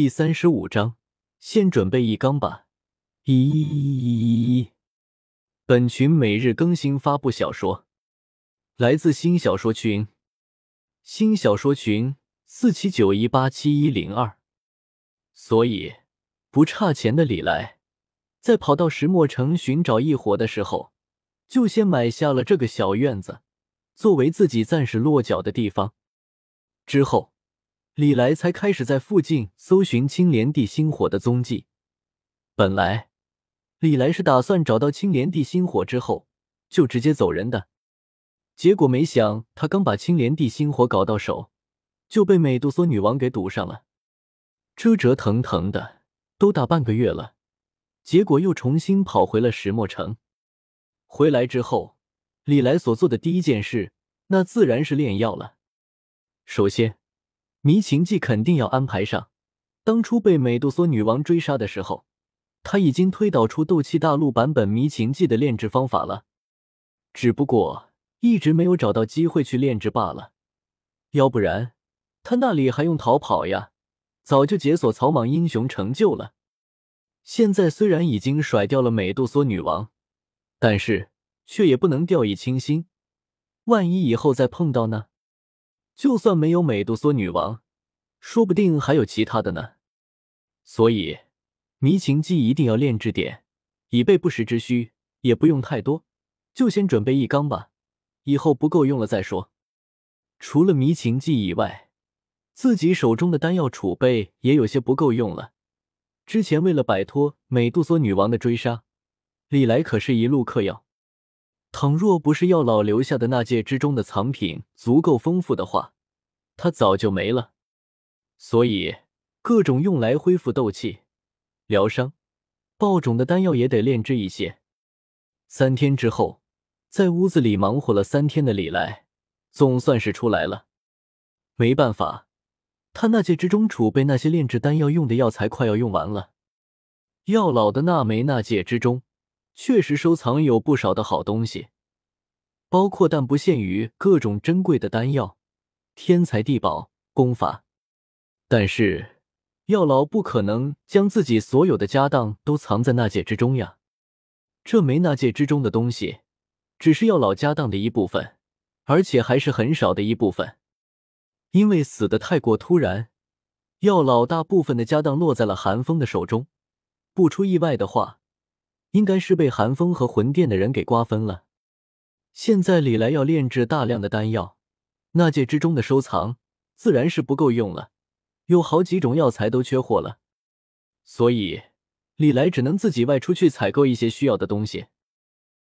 第三十五章，先准备一缸吧。一，本群每日更新发布小说，来自新小说群，新小说群四七九一八七一零二。所以，不差钱的李来，在跑到石墨城寻找异火的时候，就先买下了这个小院子，作为自己暂时落脚的地方。之后。李来才开始在附近搜寻青莲地心火的踪迹。本来，李来是打算找到青莲地心火之后就直接走人的，结果没想他刚把青莲地心火搞到手，就被美杜莎女王给堵上了，折折腾腾的都大半个月了，结果又重新跑回了石墨城。回来之后，李来所做的第一件事，那自然是炼药了。首先。迷情记肯定要安排上。当初被美杜莎女王追杀的时候，他已经推导出斗气大陆版本迷情记的炼制方法了，只不过一直没有找到机会去炼制罢了。要不然，他那里还用逃跑呀？早就解锁草莽英雄成就了。现在虽然已经甩掉了美杜莎女王，但是却也不能掉以轻心。万一以后再碰到呢？就算没有美杜莎女王，说不定还有其他的呢。所以迷情记一定要炼制点，以备不时之需。也不用太多，就先准备一缸吧，以后不够用了再说。除了迷情记以外，自己手中的丹药储备也有些不够用了。之前为了摆脱美杜莎女王的追杀，李来可是一路嗑药。倘若不是药老留下的那戒之中的藏品足够丰富的话，他早就没了。所以，各种用来恢复斗气、疗伤、爆种的丹药也得炼制一些。三天之后，在屋子里忙活了三天的李来，总算是出来了。没办法，他那戒之中储备那些炼制丹药用的药材快要用完了。药老的那枚那戒之中。确实收藏有不少的好东西，包括但不限于各种珍贵的丹药、天才地宝、功法。但是药老不可能将自己所有的家当都藏在那戒之中呀。这枚那戒之中的东西，只是药老家当的一部分，而且还是很少的一部分。因为死的太过突然，药老大部分的家当落在了寒风的手中。不出意外的话。应该是被寒风和魂殿的人给瓜分了。现在李来要炼制大量的丹药，那戒之中的收藏自然是不够用了，有好几种药材都缺货了，所以李来只能自己外出去采购一些需要的东西。